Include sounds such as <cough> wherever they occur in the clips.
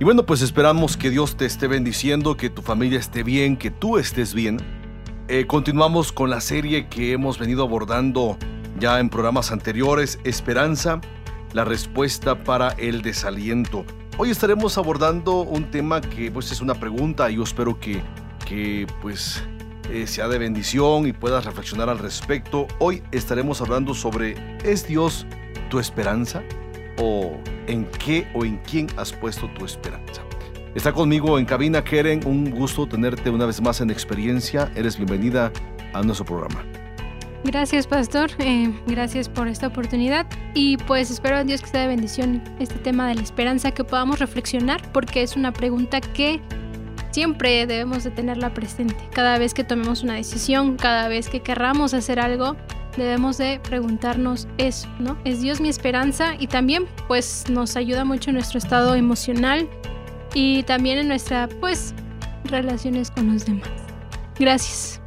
Y bueno, pues esperamos que Dios te esté bendiciendo, que tu familia esté bien, que tú estés bien. Eh, continuamos con la serie que hemos venido abordando ya en programas anteriores, Esperanza, la respuesta para el desaliento. Hoy estaremos abordando un tema que pues es una pregunta y yo espero que, que pues eh, sea de bendición y puedas reflexionar al respecto. Hoy estaremos hablando sobre ¿es Dios tu esperanza? ¿O en qué o en quién has puesto tu esperanza? Está conmigo en cabina Keren, un gusto tenerte una vez más en experiencia. Eres bienvenida a nuestro programa. Gracias, pastor. Eh, gracias por esta oportunidad. Y pues espero a Dios que sea de bendición este tema de la esperanza, que podamos reflexionar, porque es una pregunta que siempre debemos de tenerla presente. Cada vez que tomemos una decisión, cada vez que querramos hacer algo, debemos de preguntarnos eso, ¿no? ¿Es Dios mi esperanza? Y también pues nos ayuda mucho en nuestro estado emocional y también en nuestra pues relaciones con los demás. Gracias.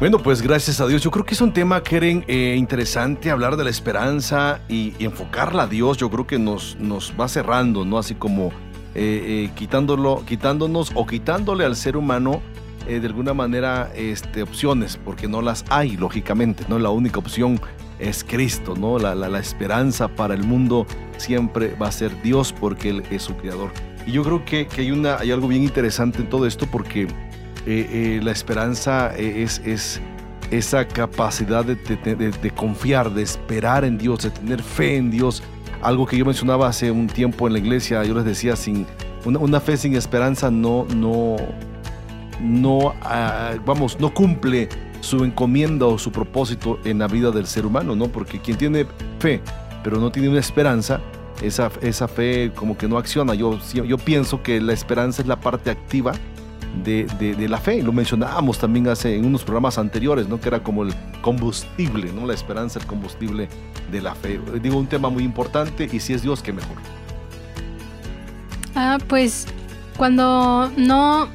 Bueno, pues gracias a Dios. Yo creo que es un tema, Keren, eh, interesante hablar de la esperanza y, enfocarla a Dios. Yo creo que nos, nos va cerrando, ¿no? Así como eh, eh, quitándolo, quitándonos o quitándole al ser humano de alguna manera este, opciones, porque no las hay, lógicamente, ¿no? La única opción es Cristo, ¿no? La, la, esperanza para el mundo siempre va a ser Dios porque Él es su creador. Y yo creo que, que hay, una, hay algo bien interesante en todo esto porque eh, eh, la esperanza es, es esa capacidad de, de, confiar, de esperar en Dios, de tener fe en Dios. Algo que yo mencionaba hace un tiempo en la iglesia, yo les decía, sin una, fe sin esperanza no, no, no, ah, vamos, no cumple su encomienda o su propósito en la vida del ser humano, ¿no? Porque quien tiene fe, pero no tiene una esperanza, esa, esa fe como que no acciona. Yo, yo pienso que la esperanza es la parte activa de, de, la fe. Lo mencionábamos también hace en unos programas anteriores, ¿no? Que era como el combustible, ¿no? La esperanza, el combustible de la fe. Digo, un tema muy importante y si es Dios, qué mejor. Ah, pues cuando no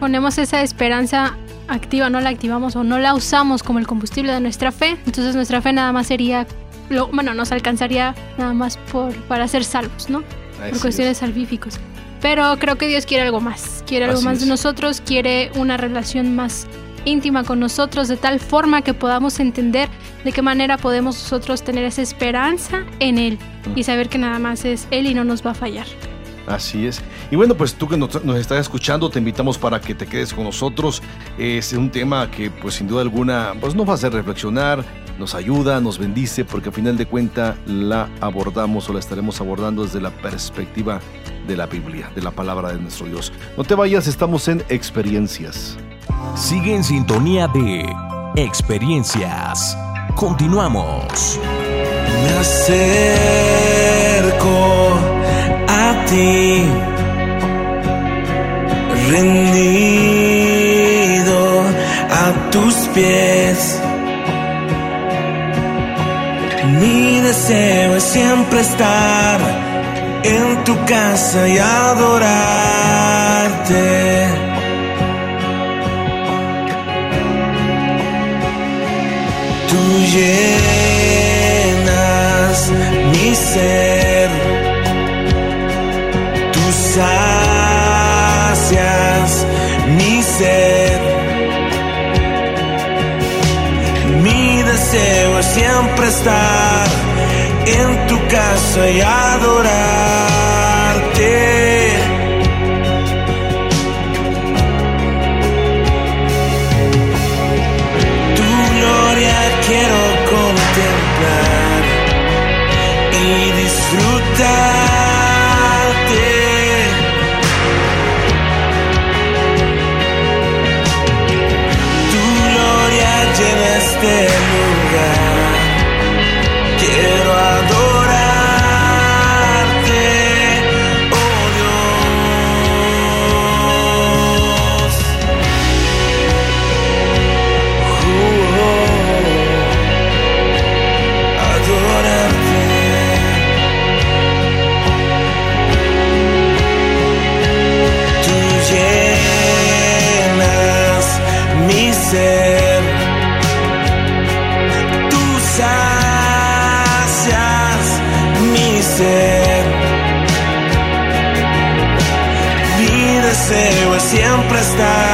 ponemos esa esperanza activa, no la activamos o no la usamos como el combustible de nuestra fe, entonces nuestra fe nada más sería, lo, bueno, nos alcanzaría nada más por, para ser salvos, ¿no? por cuestiones salvíficos. Pero creo que Dios quiere algo más, quiere algo más de nosotros, quiere una relación más íntima con nosotros, de tal forma que podamos entender de qué manera podemos nosotros tener esa esperanza en Él y saber que nada más es Él y no nos va a fallar. Así es. Y bueno, pues tú que nos, estás escuchando, te invitamos para que te quedes con nosotros. Es un tema que pues sin duda alguna pues nos va a hacer reflexionar, nos ayuda, nos bendice, porque al final de cuentas la abordamos o la estaremos abordando desde la perspectiva de la Biblia, de la palabra de nuestro Dios. No te vayas, estamos en experiencias. Sigue en sintonía de experiencias. Continuamos. Me acerco rendido a tus pies. Mi deseo es siempre estar en tu casa y adorarte. Tú llenas mi ser, sacias mi ser. Mi deseo es siempre estar en tu casa y adorarte. Ser. Mi deseo es siempre estar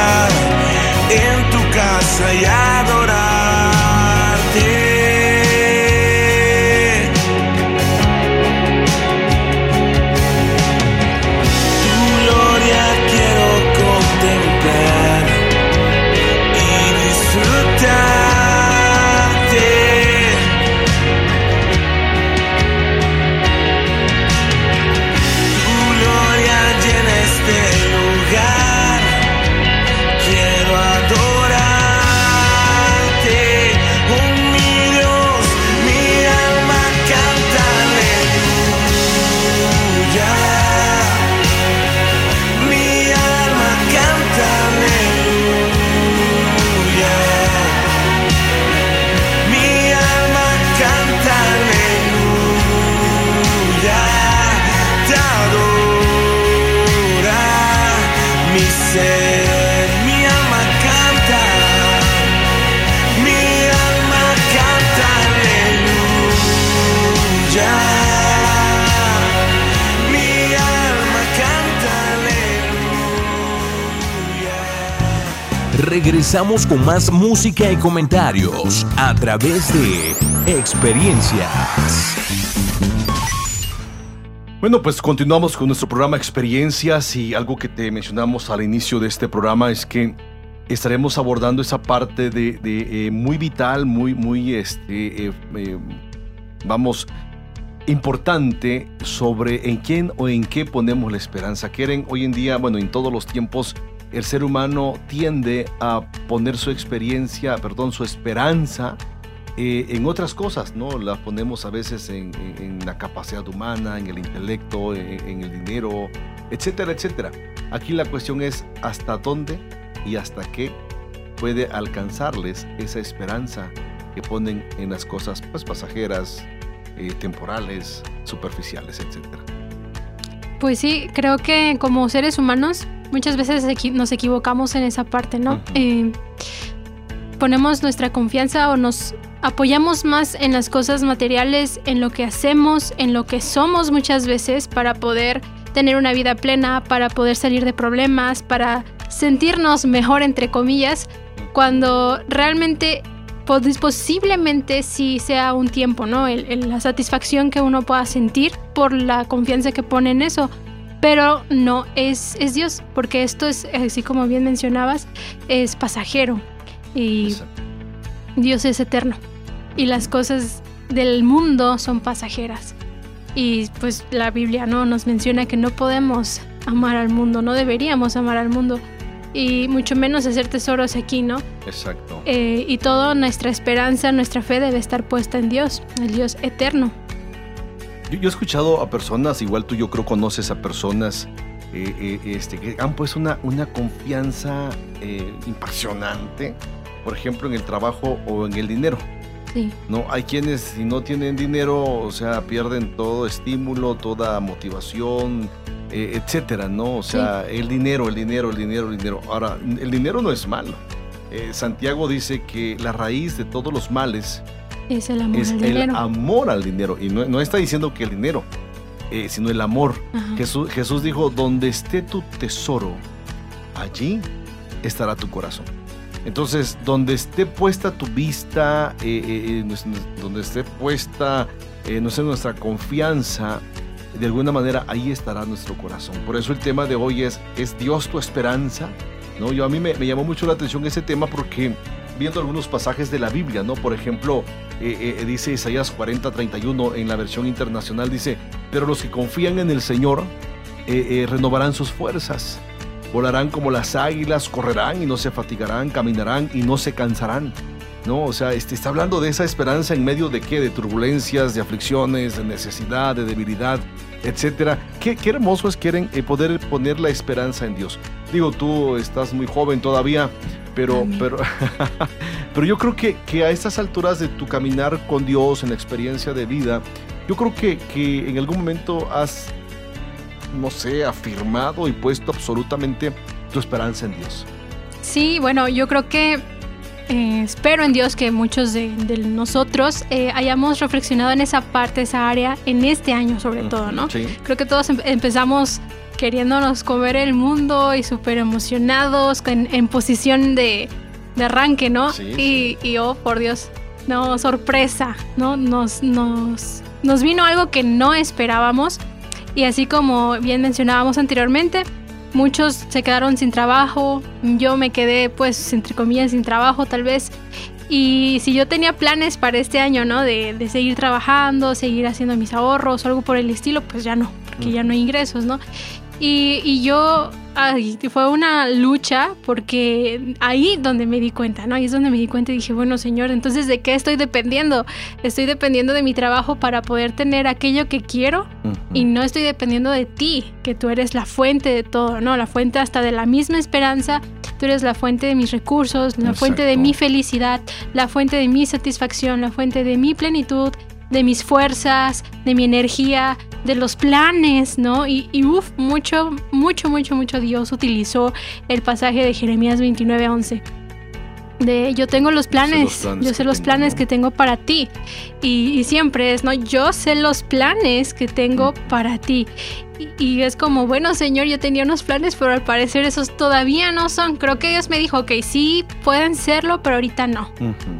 Regresamos con más música y comentarios a través de experiencias. Bueno, pues continuamos con nuestro programa Experiencias y algo que te mencionamos al inicio de este programa es que estaremos abordando esa parte de, eh, muy vital, muy, muy, este, eh, eh, vamos, importante sobre en quién o en qué ponemos la esperanza. Quieren hoy en día, bueno, en todos los tiempos, el ser humano tiende a poner su experiencia, perdón, su esperanza eh, en otras cosas, ¿no? La ponemos a veces en, la capacidad humana, en el intelecto, en, el dinero, etcétera, etcétera. Aquí la cuestión es hasta dónde y hasta qué puede alcanzarles esa esperanza que ponen en las cosas pues, pasajeras, eh, temporales, superficiales, etcétera. Pues sí, creo que como seres humanos muchas veces nos equivocamos en esa parte, ¿no? Eh, ponemos nuestra confianza o nos apoyamos más en las cosas materiales, en lo que hacemos, en lo que somos muchas veces para poder tener una vida plena, para poder salir de problemas, para sentirnos mejor, entre comillas, cuando realmente pos- posiblemente sí sea un tiempo, ¿no? El- el- la satisfacción que uno pueda sentir por la confianza que pone en eso. Pero no es, es Dios, porque esto es, así como bien mencionabas, es pasajero. Y Exacto. Dios es eterno. Y las cosas del mundo son pasajeras. Y pues la Biblia no nos menciona que no podemos amar al mundo, no deberíamos amar al mundo. Y mucho menos hacer tesoros aquí, ¿no? Exacto. Eh, y toda nuestra esperanza, nuestra fe debe estar puesta en Dios, el Dios eterno. Yo, yo he escuchado a personas, igual tú yo creo conoces a personas eh, eh, este, que han puesto una, una confianza eh, impresionante, por ejemplo, en el trabajo o en el dinero. Sí, No, hay quienes si no tienen dinero, o sea, pierden todo estímulo, toda motivación, eh, etcétera, ¿no? O sea, el dinero, el dinero, el dinero, el dinero. Ahora, el dinero no es malo. Santiago dice que la raíz de todos los males es el amor es al el dinero. amor al dinero. Y no, no está diciendo que el dinero, eh, sino el amor. Jesús, Jesús dijo, donde esté tu tesoro, allí estará tu corazón. Entonces, donde esté puesta tu vista, eh, eh, donde esté puesta eh, no sé, nuestra confianza, de alguna manera ahí estará nuestro corazón. Por eso el tema de hoy es, ¿es Dios tu esperanza? ¿No? Yo a mí me, me llamó mucho la atención ese tema porque viendo algunos pasajes de la Biblia, ¿no? Por ejemplo, eh, eh, dice Isaías 40, 31 en la versión internacional, dice, pero los que confían en el Señor eh, eh, renovarán sus fuerzas, volarán como las águilas, correrán y no se fatigarán, caminarán y no se cansarán. ¿no? O sea, este, está hablando de esa esperanza en medio de qué? De turbulencias, de aflicciones, de necesidad, de debilidad, etcétera. Qué, qué hermoso es quieren eh, poder poner la esperanza en Dios. Digo, tú estás muy joven todavía, pero, Amén. pero, <laughs> pero yo creo que, que a estas alturas de tu caminar con Dios, en la experiencia de vida, yo creo que, que en algún momento has, no sé, afirmado y puesto absolutamente tu esperanza en Dios. Sí, bueno, yo creo que eh, espero en Dios que muchos de, de nosotros eh, hayamos reflexionado en esa parte, esa área, en este año sobre todo, ¿no? Sí. Creo que todos em- empezamos queriéndonos comer el mundo y súper emocionados, en, en posición de, de arranque, ¿no? Sí, y, y, oh, por Dios, no, sorpresa, ¿no? Nos, nos, nos vino algo que no esperábamos. Y así como bien mencionábamos anteriormente, muchos se quedaron sin trabajo, yo me quedé pues entre comillas sin trabajo tal vez. Y si yo tenía planes para este año, ¿no? De, de seguir trabajando, seguir haciendo mis ahorros o algo por el estilo, pues ya no, porque ya no hay ingresos, ¿no? Y, y yo, ay, fue una lucha porque ahí donde me di cuenta, ¿no? Ahí es donde me di cuenta y dije, bueno, señor, entonces ¿de qué estoy dependiendo? Estoy dependiendo de mi trabajo para poder tener aquello que quiero y no estoy dependiendo de ti, que tú eres la fuente de todo, ¿no? La fuente hasta de la misma esperanza. Tú eres la fuente de mis recursos, la fuente de mi felicidad, la fuente de mi satisfacción, la fuente de mi plenitud, de mis fuerzas, de mi energía, de los planes, ¿no? Y, y uff, mucho, mucho, mucho, mucho Dios utilizó el pasaje de Jeremías 29, 11. De yo tengo los planes, yo sé los planes que tengo para ti. Y, y siempre es, ¿no? Yo sé los planes que tengo para ti. Y, y es como, bueno, Señor, yo tenía unos planes, pero al parecer esos todavía no son. Creo que Dios me dijo, ok, sí, pueden serlo, pero ahorita no.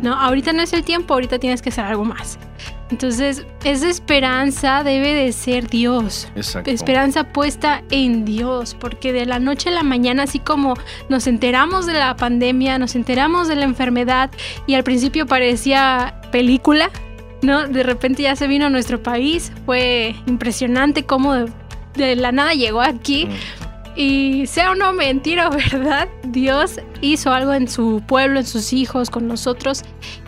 No, ahorita no es el tiempo, ahorita tienes que hacer algo más. Entonces, esa esperanza debe de ser Dios. Exacto. Esperanza puesta en Dios, porque de la noche a la mañana, así como nos enteramos de la pandemia, nos enteramos de la enfermedad y al principio parecía película, ¿no? De repente ya se vino a nuestro país, fue impresionante cómo de, de la nada llegó aquí. Y sea o no mentira <laughs> verdad, Dios hizo algo en su pueblo, en sus hijos, con nosotros.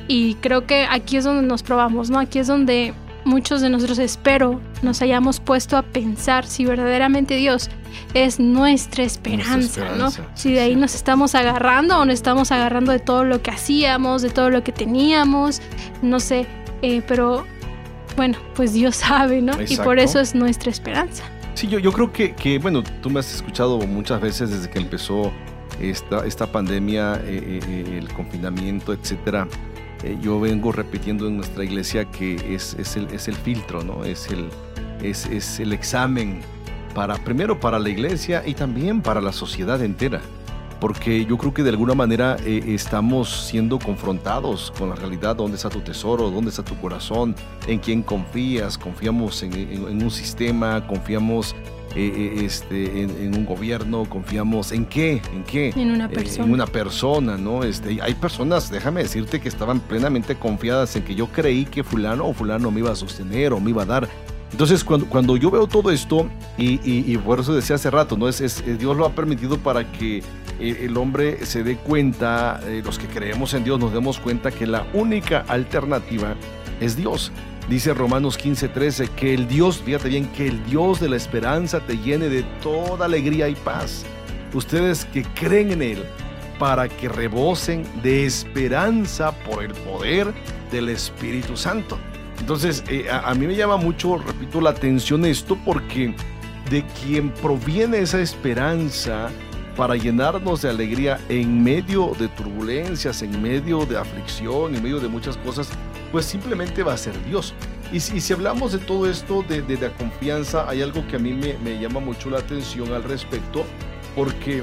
Y creo que aquí es donde nos probamos, ¿no? Aquí es donde muchos de nosotros espero nos hayamos puesto a pensar si verdaderamente Dios es nuestra esperanza, ¿no? esperanza, Si de ahí nos estamos agarrando o nos estamos agarrando de todo lo que hacíamos, de todo lo que teníamos, no sé, eh, pero bueno, pues Dios sabe, ¿no? Y por eso es nuestra esperanza. Sí, yo, yo creo que, que, bueno, tú me has escuchado muchas veces desde que empezó esta, esta pandemia, eh, eh, el confinamiento, etcétera. Eh, yo vengo repitiendo en nuestra iglesia que es, es, el, es el filtro, ¿no? Es el, es, es el examen para, primero para la iglesia y también para la sociedad entera. Porque yo creo que de alguna manera eh, estamos siendo confrontados con la realidad, dónde está tu tesoro, dónde está tu corazón, en quién confías, confiamos en, en- en un sistema, confiamos eh, eh, este, en, en un gobierno, confiamos en qué, en qué, En una Eh, persona. en una persona, ¿no? Este, hay personas, déjame decirte, que estaban plenamente confiadas en que yo creí que fulano o fulano me iba a sostener o me iba a dar. Entonces, cuando, cuando yo veo todo esto, y, y- y por eso decía hace rato, ¿no? Es, es- Dios lo ha permitido para que el hombre se dé cuenta, eh, los que creemos en Dios nos demos cuenta que la única alternativa es Dios. Dice Romanos 15:13 que el Dios, fíjate bien, que el Dios de la esperanza te llene de toda alegría y paz. Ustedes que creen en Él, para que rebosen de esperanza por el poder del Espíritu Santo. Entonces, eh, a, a mí me llama mucho, repito, la atención esto porque de quien proviene esa esperanza para llenarnos de alegría en medio de turbulencias, en medio de aflicción, en medio de muchas cosas, pues simplemente va a ser Dios. Y si, hablamos de todo esto, de, la confianza, hay algo que a mí me, llama mucho la atención al respecto, porque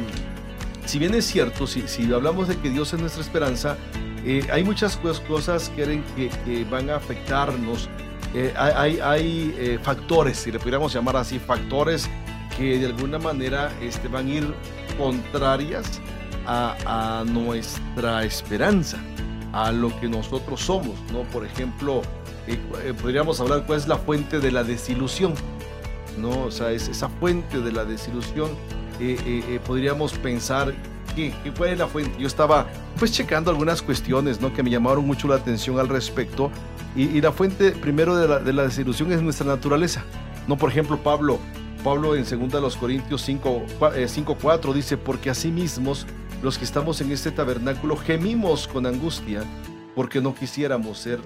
si bien es cierto, si, hablamos de que Dios es nuestra esperanza, eh, hay muchas cos- cosas que, que, van a afectarnos. Eh, hay hay, eh, factores, si le pudiéramos llamar así, factores que de alguna manera este, van a ir contrarias a nuestra esperanza, a lo que nosotros somos, ¿no? Por ejemplo, eh, eh, podríamos hablar cuál es la fuente de la desilusión, ¿no? O sea, es esa fuente de la desilusión, eh, podríamos pensar, ¿qué, ¿cuál es la fuente? Yo estaba pues checando algunas cuestiones, ¿no? Que me llamaron mucho la atención al respecto, y, la fuente primero de la, de la desilusión es nuestra naturaleza, ¿no? Por ejemplo, Pablo, Pablo en 2 de los Corintios 5, cua- eh, 5.4 dice, porque así mismos los que estamos en este tabernáculo gemimos con angustia, porque no quisiéramos ser,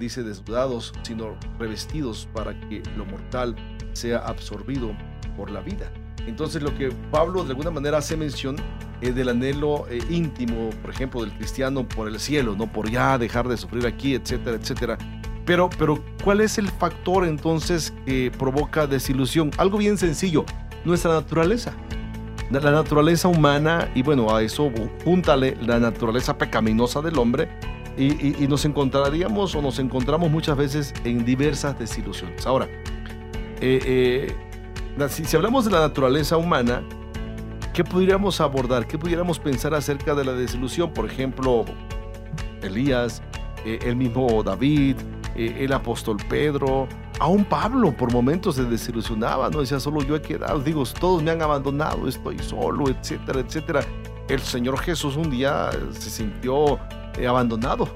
dice, desnudados, sino revestidos para que lo mortal sea absorbido por la vida. Entonces lo que Pablo de alguna manera hace mención eh, del anhelo eh, íntimo, por ejemplo, del cristiano por el cielo, no por ya dejar de sufrir aquí, etcétera, etcétera. Pero, pero, ¿cuál es el factor entonces que provoca desilusión? Algo bien sencillo, nuestra naturaleza. La naturaleza humana, y bueno, a eso júntale la naturaleza pecaminosa del hombre, y, nos encontraríamos o nos encontramos muchas veces en diversas desilusiones. Ahora, eh, si, si hablamos de la naturaleza humana, ¿Qué pudiéramos abordar? ¿Qué pudiéramos pensar acerca de la desilusión? Por ejemplo, Elías, eh, el mismo David, eh, el apóstol Pedro, aún Pablo por momentos se desilusionaba, ¿no? Decía, solo yo he quedado, digo, todos me han abandonado, estoy solo, etcétera, etcétera. El Señor Jesús un día se sintió eh, abandonado,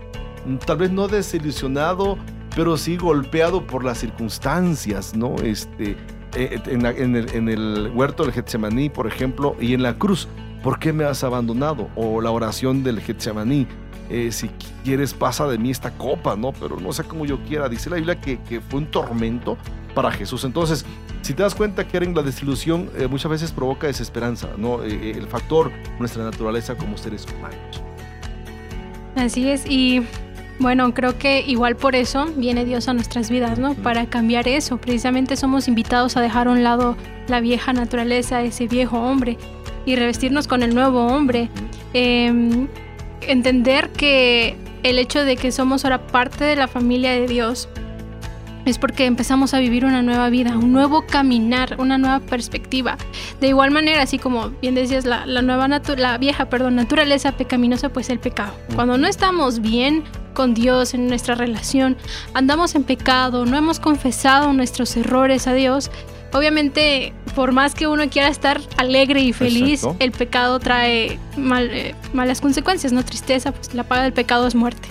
tal vez no desilusionado, pero sí golpeado por las circunstancias, ¿no? Este, eh, en, el, huerto del Getsemaní, por ejemplo, y en la cruz, ¿por qué me has abandonado? O la oración del Getsemaní, eh, si quieres pasa de mí esta copa, ¿no? Pero no sé cómo yo quiera. Dice la Biblia que, fue un tormento para Jesús. Entonces, si te das cuenta que la desilusión eh, muchas veces provoca desesperanza, ¿no? el factor, nuestra naturaleza como seres humanos. Así es, y bueno, creo que igual por eso viene Dios a nuestras vidas, ¿no? Para cambiar eso. Precisamente somos invitados a dejar a un lado la vieja naturaleza, ese viejo hombre, y revestirnos con el nuevo hombre. Em, entender que el hecho de que somos ahora parte de la familia de Dios es porque empezamos a vivir una nueva vida, un nuevo caminar, una nueva perspectiva. De igual manera, así como bien decías, la, nueva la vieja, perdón, naturaleza pecaminosa, pues el pecado. Cuando no estamos bien con Dios en nuestra relación, andamos en pecado, no hemos confesado nuestros errores a Dios, obviamente por más que uno quiera estar alegre y feliz, el pecado trae eh, malas consecuencias, no tristeza, pues la paga del pecado es muerte.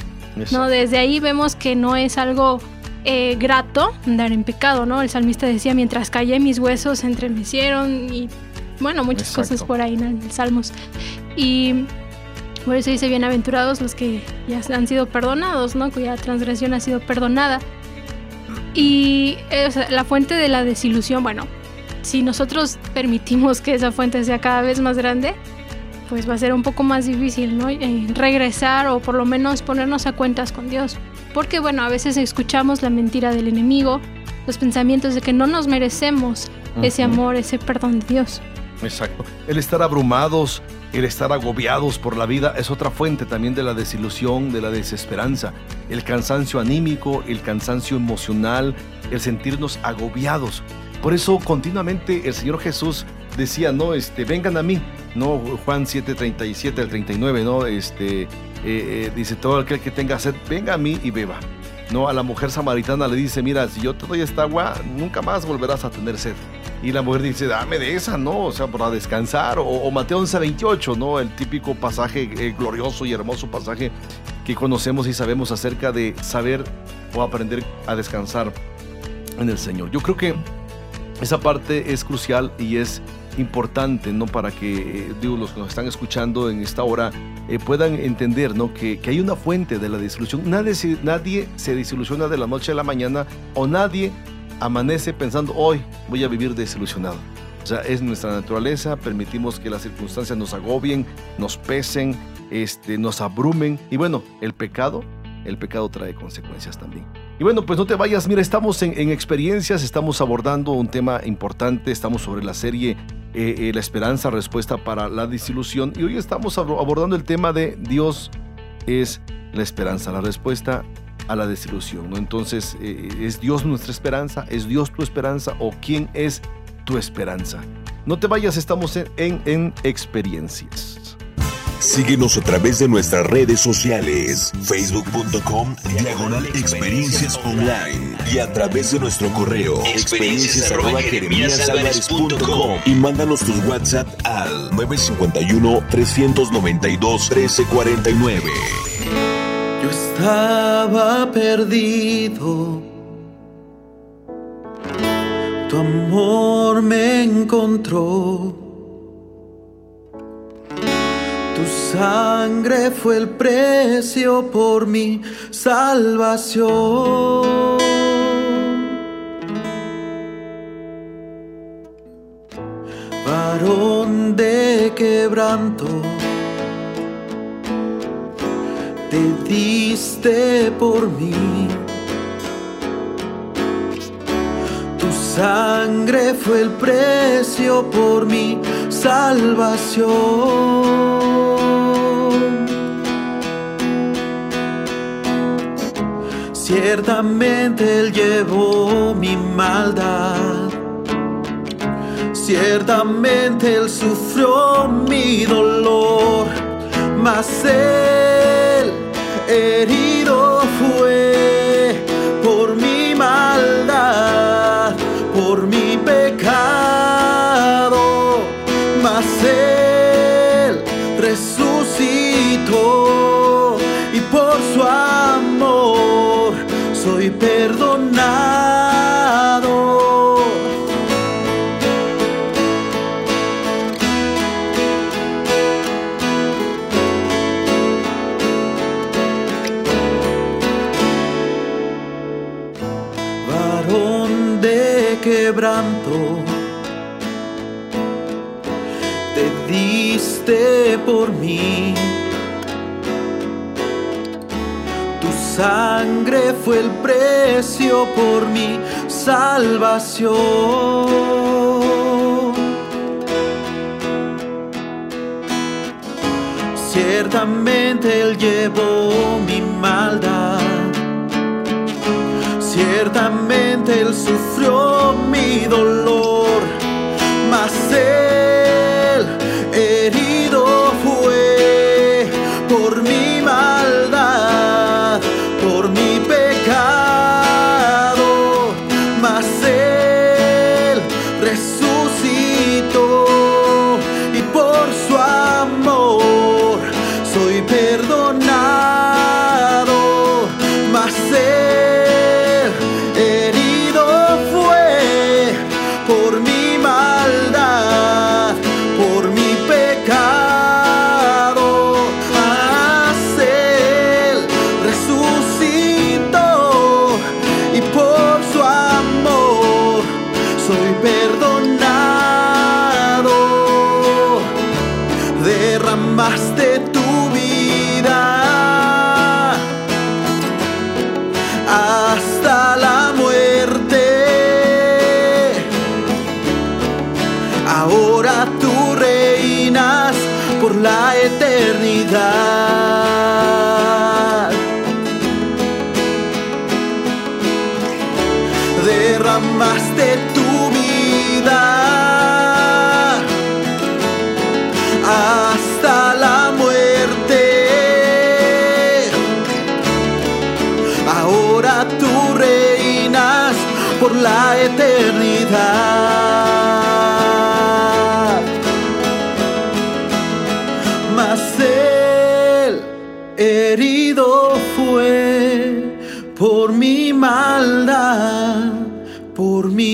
No, desde ahí vemos que no es algo eh, grato andar en pecado, ¿no? El salmista decía, mientras callé mis huesos entremecieron y bueno, muchas cosas por ahí en el Salmos. Y por eso dice, bienaventurados los que ya han sido perdonados, ¿no? Cuya transgresión ha sido perdonada. Y eh, la fuente de la desilusión, bueno, si nosotros permitimos que esa fuente sea cada vez más grande, pues va a ser un poco más difícil, ¿no? Eh, regresar o por lo menos ponernos a cuentas con Dios. Porque bueno, a veces escuchamos la mentira del enemigo, los pensamientos de que no nos merecemos ese amor, ese perdón de Dios. Exacto. El estar abrumados, el estar agobiados por la vida es otra fuente también de la desilusión, de la desesperanza. El cansancio anímico, el cansancio emocional, el sentirnos agobiados. Por eso continuamente el Señor Jesús decía, no, este, vengan a mí, no, Juan 7:37 al 39, no, este, eh, eh, dice, todo aquel que tenga sed, venga a mí y beba. No, a la mujer samaritana le dice, mira, si yo te doy esta agua, nunca más volverás a tener sed. Y la mujer dice, dame de esa, ¿no? O sea, para descansar. O, Mateo 11:28, ¿no? El típico pasaje eh, glorioso y hermoso pasaje que conocemos y sabemos acerca de saber o aprender a descansar en el Señor. Yo creo que esa parte es crucial y es importante, ¿no? Para que, digo, los que nos están escuchando en esta hora eh, puedan entender ¿no? que, hay una fuente de la disolución. Nadie nadie se desilusiona de la noche a la mañana o nadie amanece pensando hoy voy a vivir desilusionado. Sea, es nuestra naturaleza, permitimos que las circunstancias nos agobien, nos pesen, este, nos abrumen. Y bueno, el pecado, el pecado trae consecuencias también. Y bueno, pues no te vayas, mira, estamos en, en experiencias, estamos abordando un tema importante, estamos sobre la serie eh, eh, la esperanza, respuesta para la disilusión. Y hoy estamos abordando el tema de Dios es la esperanza, la respuesta a la desilusión. ¿no? Entonces, eh, ¿es Dios nuestra esperanza? ¿Es Dios tu esperanza? ¿O quién es tu esperanza? No te vayas, estamos en, en experiencias. Síguenos a través de nuestras redes sociales, facebook.com, diagonal experiencias online y a través de nuestro correo, experiencias y mándanos tus WhatsApp al 951-392-1349. Yo estaba perdido, tu amor me encontró. Tu sangre fue el precio por mi salvación. varón de quebranto, te diste por mí. Tu sangre fue el precio por mi salvación. Ciertamente Él llevó mi maldad. Ciertamente Él sufrió mi dolor. Mas Él herido fue por mi maldad, quebranto, te diste por mí sangre fue el precio por mi salvación. Ciertamente Él llevó mi maldad. Ciertamente Él sufrió mi dolor. Mas Él Ahora tú reinas por la eternidad.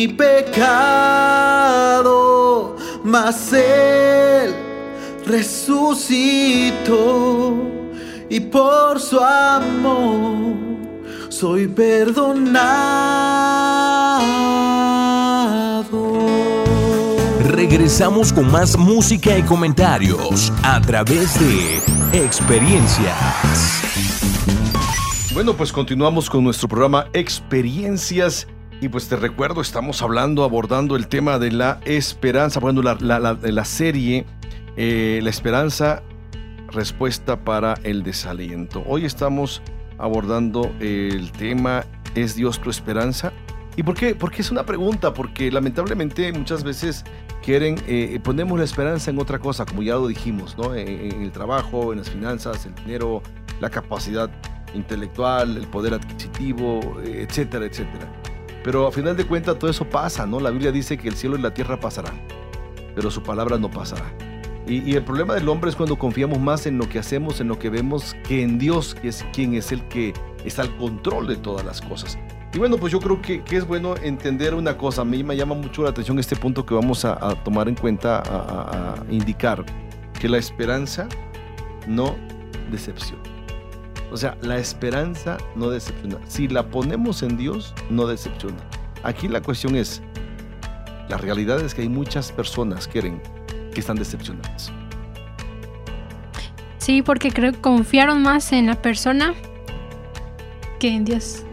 Mi pecado, mas Él resucitó y por su amor soy perdonado. Regresamos con más música y comentarios a través de experiencias. Bueno, pues continuamos con nuestro programa Experiencias. Y pues te recuerdo, estamos hablando, abordando el tema de la esperanza, bueno, la, la, la, la serie eh, La esperanza, respuesta para el desaliento. Hoy estamos abordando el tema ¿Es Dios tu esperanza? ¿Y por qué? Porque es una pregunta, porque lamentablemente muchas veces quieren, eh, ponemos la esperanza en otra cosa, como ya lo dijimos, ¿no? En, el trabajo, en las finanzas, el dinero, la capacidad intelectual, el poder adquisitivo, eh, etcétera, etcétera. Pero a final de cuentas todo eso pasa, ¿no? La Biblia dice que el cielo y la tierra pasarán, pero su palabra no pasará. Y, el problema del hombre es cuando confiamos más en lo que hacemos, en lo que vemos, que en Dios, que es quien es el que está al control de todas las cosas. Y bueno, pues yo creo que, es bueno entender una cosa. A mí me llama mucho la atención este punto que vamos a, tomar en cuenta, a, a, a, indicar, que la esperanza no decepciona. O sea, la esperanza no decepciona. Si la ponemos en Dios, no decepciona. Aquí la cuestión es, la realidad es que hay muchas personas que quieren que están decepcionadas. Sí, porque creo que confiaron más en la persona que en Dios.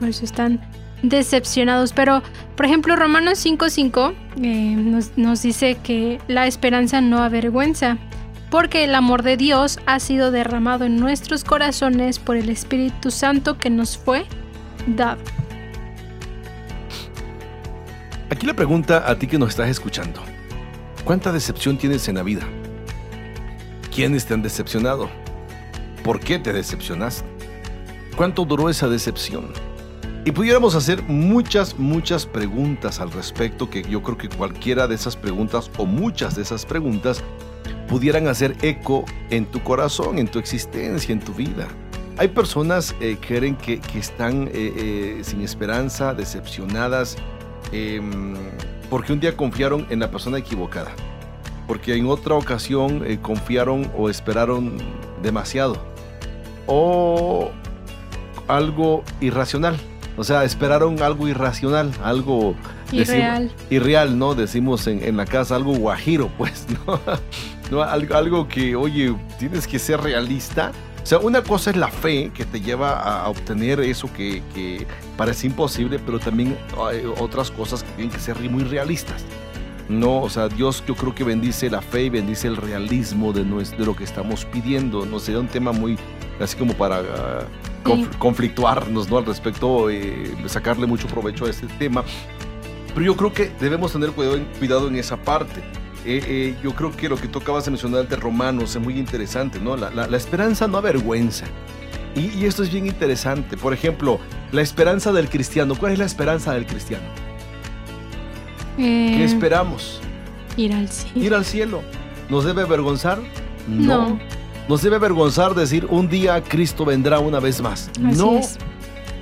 Por eso están decepcionados. Pero, por ejemplo, Romanos 5.5 eh, nos, nos dice que la esperanza no avergüenza, porque el amor de Dios ha sido derramado en nuestros corazones por el Espíritu Santo que nos fue dado. Aquí la pregunta a ti que nos estás escuchando. ¿Cuánta decepción tienes en la vida? ¿Quiénes te han decepcionado? ¿Por qué te decepcionaste? ¿Cuánto duró esa decepción? Y pudiéramos hacer muchas, muchas preguntas al respecto, que yo creo que cualquiera de esas preguntas o muchas de esas preguntas pudieran hacer eco en tu corazón, en tu existencia, en tu vida. Hay personas eh, que creen que, están eh, eh, sin esperanza, decepcionadas, em, porque un día confiaron en la persona equivocada, porque en otra ocasión confiaron o esperaron demasiado, o algo irracional o sea, esperaron algo irracional, algo... Irreal. irreal, ¿no? Decimos en, la casa, algo guajiro, pues, ¿no? <laughs> Algo, que, oye, tienes que ser realista. O sea, una cosa es la fe que te lleva a obtener eso que, parece imposible, pero también hay otras cosas que tienen que ser muy realistas. No, o sea, Dios yo creo que bendice la fe y bendice el realismo de, de lo que estamos pidiendo. No sería un tema muy así como para conflictuarnos ¿no? al respecto, eh, sacarle mucho provecho a este tema. Pero yo creo que debemos tener cuidado en, cuidado en esa parte. Eh, eh, yo creo que lo que tú acabas de mencionar de Romanos es muy interesante, ¿no? La, la, esperanza no avergüenza. Y, y, esto es bien interesante. Por ejemplo, la esperanza del cristiano. ¿Cuál es la esperanza del cristiano? ¿Qué esperamos? Ir al cielo. Ir al cielo. ¿Nos debe avergonzar? no. Nos debe avergonzar decir un día Cristo vendrá una vez más. no.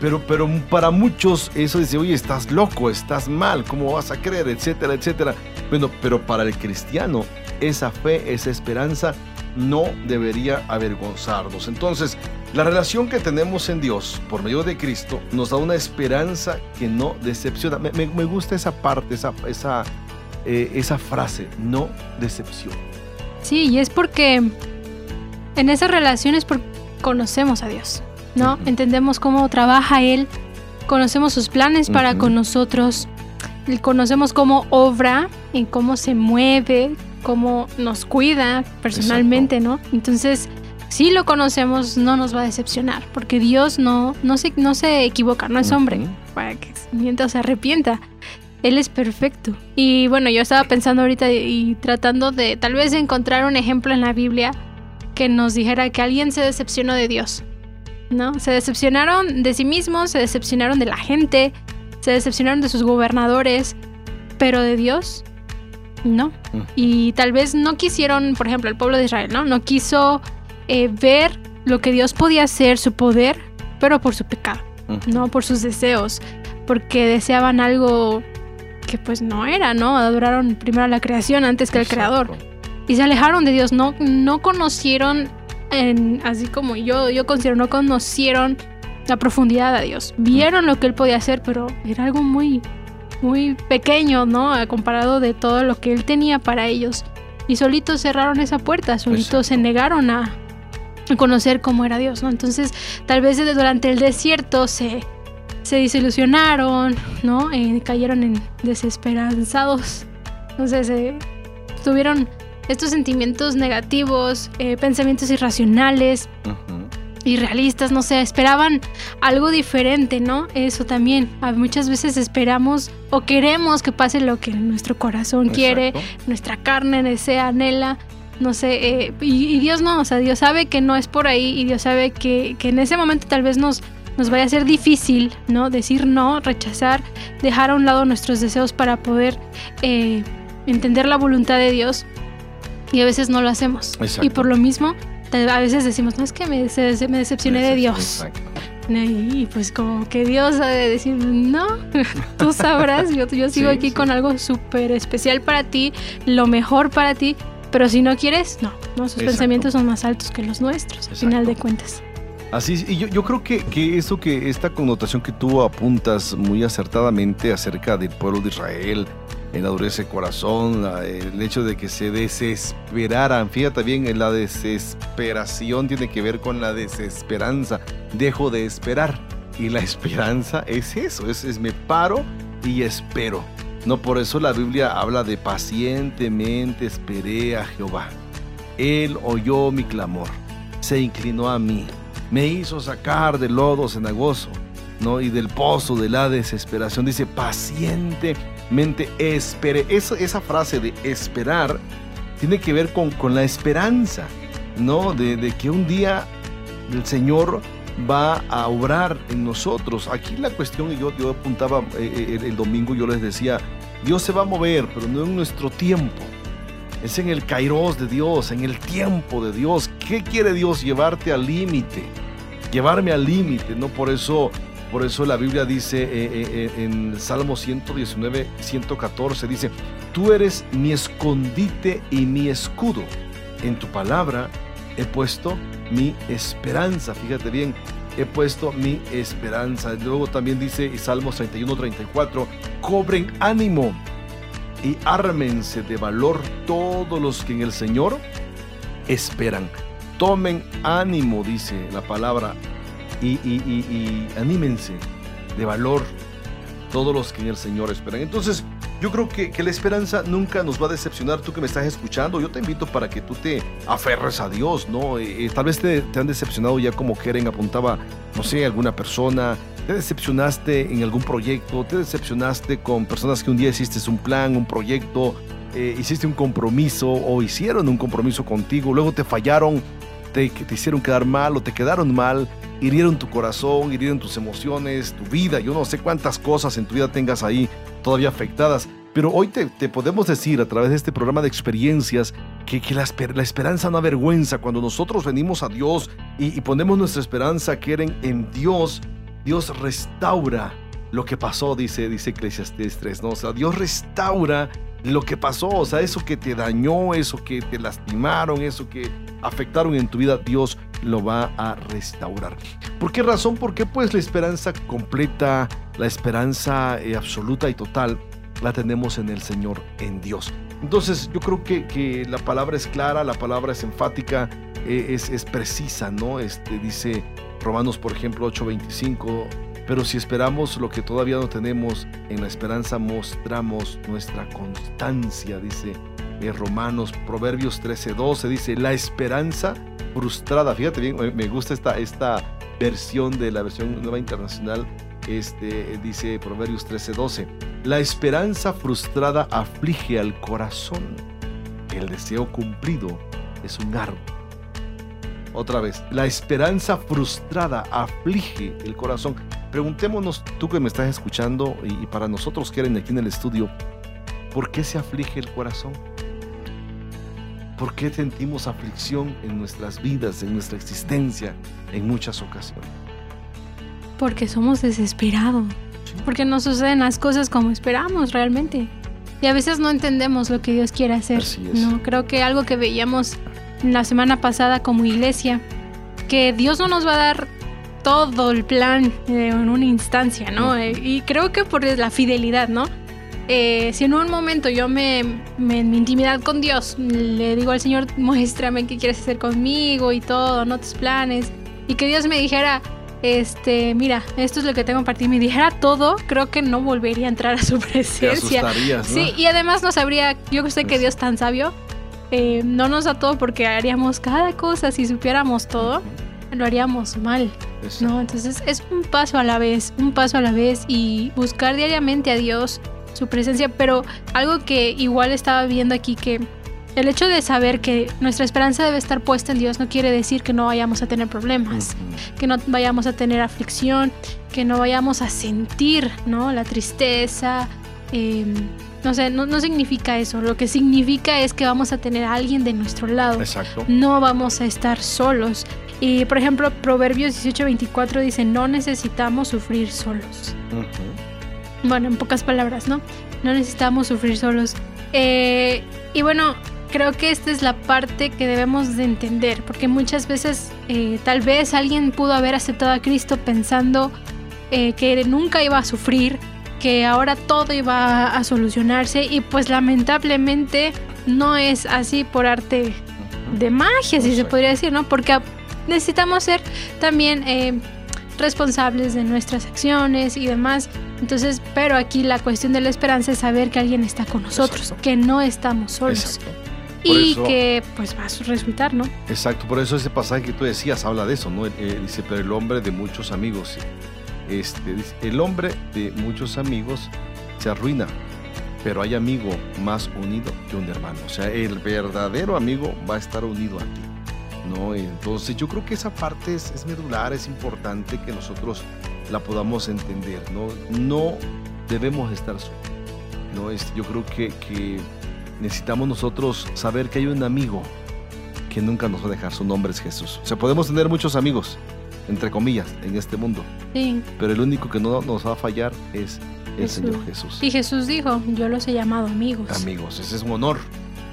Pero, pero para muchos eso dice, oye, estás loco, estás mal, ¿cómo vas a creer? Etcétera, etcétera. Bueno, pero para el cristiano, esa fe, esa esperanza no debería avergonzarnos. Entonces, la relación que tenemos en Dios por medio de Cristo nos da una esperanza que no decepciona. Me, gusta esa parte, esa, esa, eh, esa frase, no decepciona. Sí, y es porque en esas relaciones conocemos a Dios, ¿no? Entendemos cómo trabaja Él, conocemos sus planes para con nosotros, conocemos cómo obra y cómo se mueve, cómo nos cuida personalmente, ¿no? Entonces, si lo conocemos, no nos va a decepcionar, porque Dios no, no, se, no se equivoca, no es hombre, para que mientras se arrepienta. Él es perfecto. Y bueno, yo estaba pensando ahorita y tratando de tal vez encontrar un ejemplo en la Biblia que nos dijera que alguien se decepcionó de Dios. ¿No? Se decepcionaron de sí mismos, se decepcionaron de la gente, se decepcionaron de sus gobernadores, pero de Dios, no. Mm. Y tal vez no quisieron, por ejemplo, el pueblo de Israel, ¿no? No quiso eh, ver lo que Dios podía hacer, su poder, pero por su pecado, ¿no? Por sus deseos, porque deseaban algo que pues no era, ¿no? Adoraron primero a la creación antes que al creador y se alejaron de Dios, no, no conocieron, en, así como yo, yo considero, no conocieron la profundidad de Dios. Vieron lo que Él podía hacer, pero era algo muy, muy pequeño, ¿no? Comparado de todo lo que Él tenía para ellos. Y solitos cerraron esa puerta, solitos se negaron a, conocer cómo era Dios, ¿no? Entonces, tal vez durante el desierto se, se desilusionaron, ¿no? Eh, cayeron en desesperanzados. Entonces, eh, tuvieron estos sentimientos negativos, eh, pensamientos irracionales, irrealistas, no sé, esperaban algo diferente, ¿no? Eso también. Muchas veces esperamos o queremos que pase lo que nuestro corazón quiere, nuestra carne desea, anhela. No sé, eh, y, Dios no, o sea, Dios sabe que no es por ahí y Dios sabe que, en ese momento tal vez nos, nos vaya a ser difícil, ¿no? Decir no, rechazar, dejar a un lado nuestros deseos para poder eh, entender la voluntad de Dios y a veces no lo hacemos. Y por lo mismo, a veces decimos, no es que me, me decepcioné de Dios. Y pues como que Dios ha de decir, no, <laughs> tú sabrás, yo, yo sigo aquí con algo súper especial para ti, lo mejor para ti, pero si no quieres, no, no sus pensamientos son más altos que los nuestros, al final de cuentas. Así y yo, yo creo que, que, eso que esta connotación que tú apuntas muy acertadamente acerca del pueblo de Israel, la dureza de corazón, el hecho de que se desesperaran. Fíjate bien, la desesperación tiene que ver con la desesperanza. Dejo de esperar. Y la <laughs> esperanza es eso, es, me paro y espero. No por eso la Biblia habla de pacientemente esperé a Jehová. Él oyó mi clamor, se inclinó a mí, me hizo sacar del lodo cenagoso, ¿no? Y del pozo de la desesperación. Dice, pacientemente espere. Esa, esa frase de esperar tiene que ver con, con la esperanza, ¿no? De, que un día el Señor va a obrar en nosotros. Aquí la cuestión, yo, yo apuntaba eh, eh, el, domingo, yo les decía, Dios se va a mover, pero no en nuestro tiempo. Es en el kairos de Dios, en el tiempo de Dios. ¿Qué quiere Dios? Llevarte al límite. Llevarme al límite, ¿no? Por eso, por eso la Biblia dice eh, en Salmo 119, 114, dice, tú eres mi escondite y mi escudo. En tu palabra he puesto mi esperanza. Fíjate bien, he puesto mi esperanza. Luego también dice Salmos 31, 34, cobren ánimo y ármense de valor todos los que en el Señor esperan. Tomen ánimo, dice la palabra, y, y anímense de valor todos los que en el Señor esperan. Entonces, yo creo que, la esperanza nunca nos va a decepcionar. Tú que me estás escuchando, yo te invito para que tú te aferres a Dios, ¿no? Eh, eh, tal vez te, han decepcionado ya como Keren apuntaba, no sé, alguna persona. Te decepcionaste en algún proyecto, te decepcionaste con personas que un día hiciste un plan, un proyecto, eh, hiciste un compromiso o hicieron un compromiso contigo, luego te fallaron, te, te hicieron quedar mal o te quedaron mal, hirieron tu corazón, hirieron tus emociones, tu vida, yo no sé cuántas cosas en tu vida tengas ahí todavía afectadas. Pero hoy te, podemos decir a través de este programa de experiencias que, que la, esperanza no avergüenza. Cuando nosotros venimos a Dios y, ponemos nuestra esperanza que en, en Dios, Dios restaura lo que pasó, dice, dice Eclesiastes 3, ¿no? O sea, Dios restaura lo que pasó, o sea, eso que te dañó, eso que te lastimaron, eso que afectaron en tu vida, Dios lo va a restaurar. ¿Por qué razón? Porque pues la esperanza completa, la esperanza eh, absoluta y total la tenemos en el Señor, en Dios. Entonces yo creo que, que la palabra es clara, la palabra es enfática, eh, es, es, precisa, ¿no? Este, dice Romanos, por ejemplo, 8:25, pero si esperamos lo que todavía no tenemos, en la esperanza mostramos nuestra constancia, dice eh, Romanos, Proverbios 13:12, dice, la esperanza frustrada, fíjate bien, me gusta esta, esta versión de la versión nueva internacional, este, dice Proverbios 13:12, la esperanza frustrada aflige al corazón, el deseo cumplido es un árbol. Otra vez, la esperanza frustrada aflige el corazón. Preguntémonos, tú que me estás escuchando y, para nosotros que eran aquí en el estudio, ¿por qué se aflige el corazón? ¿Por qué sentimos aflicción en nuestras vidas, en nuestra existencia, en muchas ocasiones? Porque somos desesperados. Porque no suceden las cosas como esperamos realmente. Y a veces no entendemos lo que Dios quiere hacer. No, creo que algo que veíamos la semana pasada como iglesia, que Dios no nos va a dar todo el plan en una instancia, ¿no? Y creo que por la fidelidad, ¿no? Eh, si en un momento yo me, me, mi intimidad con Dios le digo al Señor, muéstrame qué quieres hacer conmigo y todo, no tus planes, y que Dios me dijera, este, mira, esto es lo que tengo para ti, me dijera todo, creo que no volvería a entrar a su <laughs> presencia. ¿no? Sí, y además no sabría, yo sé que Dios tan sabio, eh, no nos da todo porque haríamos cada cosa, si supiéramos todo, lo haríamos mal. ¿no? Entonces es un paso a la vez, un paso a la vez y buscar diariamente a Dios su presencia, pero algo que igual estaba viendo aquí que el hecho de saber que nuestra esperanza debe estar puesta en Dios no quiere decir que no vayamos a tener problemas, que no vayamos a tener aflicción, que no vayamos a sentir, ¿no? La tristeza, em, no sé, no, significa eso. Lo que significa es que vamos a tener a alguien de nuestro lado. Exacto. No vamos a estar solos. Y por ejemplo, Proverbios 18:24 dice, no necesitamos sufrir solos. Bueno, en pocas palabras, ¿no? No necesitamos sufrir solos. Eh, y bueno, creo que esta es la parte que debemos de entender, porque muchas veces eh, tal vez alguien pudo haber aceptado a Cristo pensando eh, que nunca iba a sufrir que ahora todo iba a solucionarse y pues lamentablemente no es así por arte de magia, si se podría decir, ¿no? Porque necesitamos ser también responsables de nuestras acciones y demás. Entonces, pero aquí la cuestión de la esperanza es saber que alguien está con nosotros, que no estamos solos. Y que pues va a resultar, ¿no? Exacto, por eso ese pasaje que tú decías habla de eso, ¿no? Eh, dice, pero el hombre de muchos amigos, este, dice, el hombre de muchos amigos se arruina, pero hay amigo más unido que un hermano. O sea, el verdadero amigo va a estar unido a ti. ¿No? Entonces yo creo que esa parte es, es medular, es importante que nosotros la podamos entender. No, no debemos estar solos. ¿no? Es, yo creo que, que necesitamos nosotros saber que hay un amigo que nunca nos va a dejar. Su nombre es Jesús. O sea, podemos tener muchos amigos, entre comillas, en este mundo. Sí. Pero el único que no nos va a fallar es el Señor Jesús. Y Jesús dijo, yo los he llamado amigos. Amigos, ese es un honor.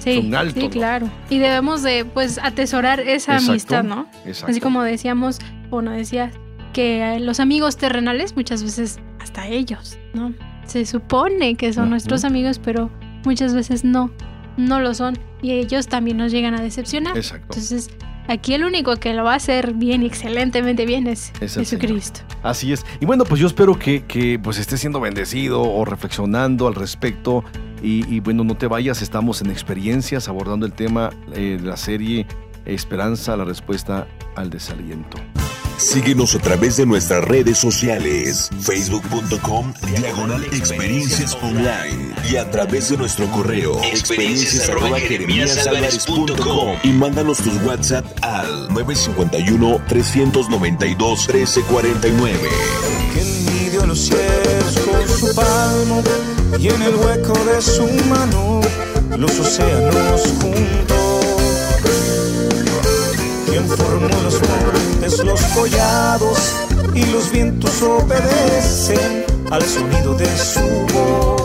Sí, claro. Y debemos de, pues, atesorar esa amistad, ¿no? Exacto. Así como decíamos, o no decías, que los amigos terrenales muchas veces hasta ellos, ¿no? Se supone que son nuestros amigos, pero muchas veces no, no lo son. Y ellos también nos llegan a decepcionar. Exacto. Entonces, aquí el único que lo va a hacer bien, excelentemente bien, es, Jesucristo. Así es. Y bueno, pues yo espero que, que pues estés siendo bendecido o reflexionando al respecto. Y, bueno, no te vayas, estamos en experiencias abordando el tema eh, de la serie Esperanza, la respuesta al desaliento. Síguenos a través de nuestras redes sociales, facebook.com, diagonal experiencias online y a través de nuestro correo, experiencias y mándanos tus WhatsApp al 951-392-1349. Que los cielos con su palmo y en el hueco de su mano los océanos juntos. Quien formó los montes, los collados y los vientos obedecen al sonido de su voz.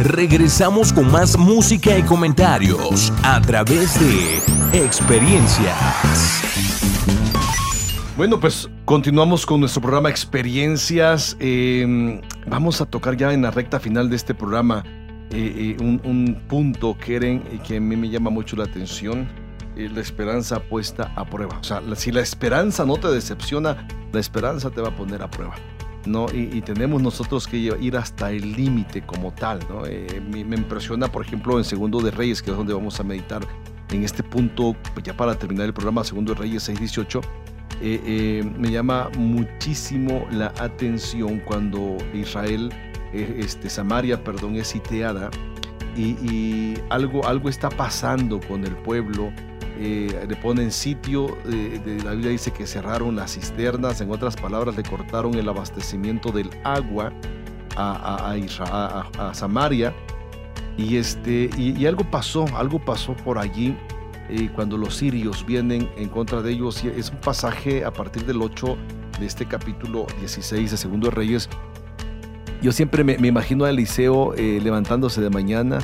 Regresamos con más música y comentarios a través de experiencias. Bueno, pues continuamos con nuestro programa Experiencias. Eh, vamos a tocar ya en la recta final de este programa eh, eh, un, un, punto, Keren, que a mí me llama mucho la atención. la esperanza puesta a prueba. O sea, si la esperanza no te decepciona, la esperanza te va a poner a prueba. ¿No? Y, tenemos nosotros que ir hasta el límite como tal. ¿no? me, me, impresiona, por ejemplo, en Segundo de Reyes, que es donde vamos a meditar en este punto, ya para terminar el programa, Segundo de Reyes 618 eh, eh, me llama muchísimo la atención cuando Israel, eh, este, Samaria, perdón, es sitiada y, algo, algo está pasando con el pueblo. Le ponen sitio, de, la Biblia dice que cerraron las cisternas, en otras palabras le cortaron el abastecimiento del agua a, a, a Samaria y, este, y, y, algo pasó, algo pasó por allí cuando los sirios vienen en contra de ellos. Es un pasaje a partir del 8 de este capítulo 16 de Segundo de Reyes. Yo siempre me, imagino a Eliseo eh, levantándose de mañana,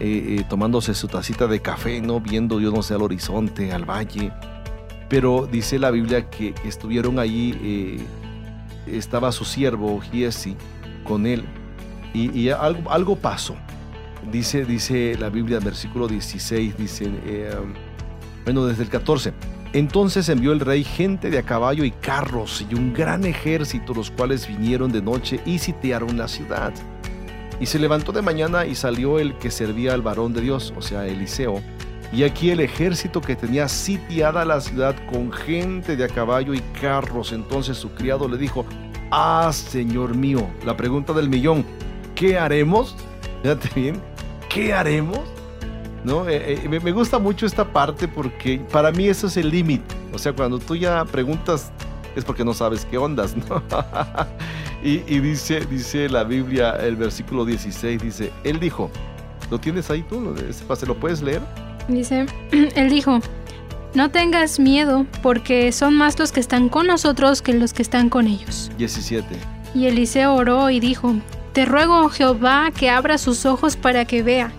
eh, eh, tomándose su tacita de café, ¿no? viendo, yo no sé, al horizonte, al valle. Pero dice la Biblia que, estuvieron allí, estaba su siervo Giesi con él, y, algo, algo pasó. Dice, dice la Biblia, versículo 16, dice, eh, bueno, desde el 14. Entonces envió el rey gente de a caballo y carros y un gran ejército, los cuales vinieron de noche y sitiaron la ciudad. Y se levantó de mañana y salió el que servía al varón de Dios, o sea, Eliseo. Y aquí el ejército que tenía sitiada la ciudad con gente de a caballo y carros. Entonces su criado le dijo, ah, Señor mío, la pregunta del millón, ¿qué haremos? Fíjate bien, ¿qué haremos? ¿No? Eh, eh, me gusta mucho esta parte porque para mí eso es el límite. O sea, cuando tú ya preguntas es porque no sabes qué ondas, ¿no? <laughs> y, dice, dice la Biblia, el versículo 16, dice, él dijo, ¿lo tienes ahí tú? ¿Se lo puedes leer? Dice, <clears throat> él dijo, no tengas miedo porque son más los que están con nosotros que los que están con ellos. 17. Y Eliseo oró y dijo, te ruego, Jehová, que abra sus ojos para que vea.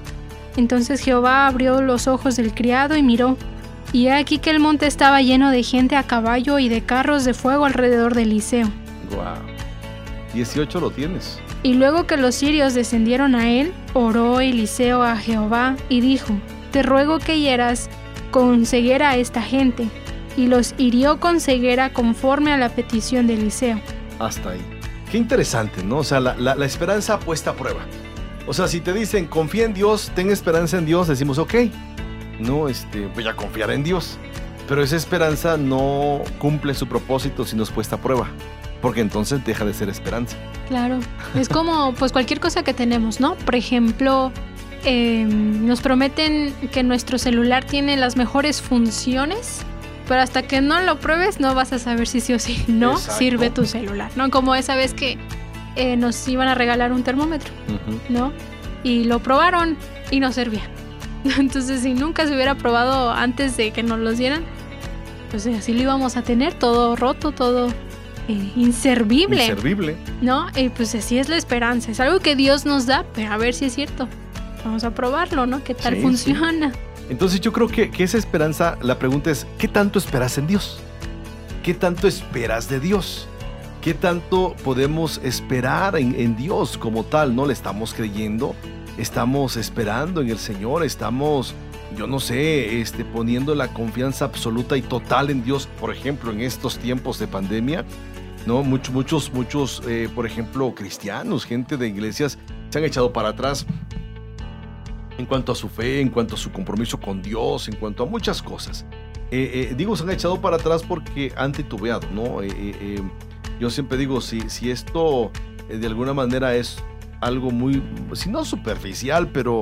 Entonces Jehová abrió los ojos del criado y miró, y he aquí que el monte estaba lleno de gente a caballo y de carros de fuego alrededor de Eliseo. Wow. 18 lo tienes. Y luego que los sirios descendieron a él, oró Eliseo a Jehová y dijo, Te ruego que hieras con ceguera a esta gente. Y los hirió con ceguera conforme a la petición de Eliseo. Hasta ahí. Qué interesante, ¿no? O sea, la, esperanza puesta a prueba. O sea, si te dicen confía en Dios, ten esperanza en Dios, decimos ok. No, este, voy a confiar en Dios. Pero esa esperanza no cumple su propósito si no es puesta a prueba. Porque entonces deja de ser esperanza. Claro. Es como pues cualquier cosa que tenemos, ¿no? Por ejemplo, em, nos prometen que nuestro celular tiene las mejores funciones pero hasta que no lo pruebes no vas a saber si sí o sí no sirve tu celular, ¿no? Como esa vez que eh, nos iban a regalar un termómetro, ¿no? Y lo probaron y no servía. <laughs> Entonces, si nunca se hubiera probado antes de que nos los dieran, pues así lo íbamos a tener, todo roto, todo eh, inservible. Inservible. ¿No? Y pues así es la esperanza. Es algo que Dios nos da, pero a ver si es cierto. Vamos a probarlo, ¿no? ¿Qué tal funciona? Entonces yo creo que, esa esperanza, la pregunta es, ¿qué tanto esperas en Dios? ¿Qué tanto esperas de Dios? ¿Qué tanto podemos esperar en, Dios como tal? ¿No le estamos creyendo? ¿Estamos esperando en el Señor? ¿Estamos, yo no sé, este, poniendo la confianza absoluta y total en Dios, por ejemplo, en estos tiempos de pandemia? ¿no? Muchos, muchos, muchos, eh, por ejemplo, cristianos, gente de iglesias, se han echado para atrás en cuanto a su fe, en cuanto a su compromiso con Dios, en cuanto a muchas cosas. Eh, eh, digo, se han echado para atrás porque han titubeado, ¿no? Yo siempre digo, si, si esto de alguna manera es algo muy, si no superficial, pero,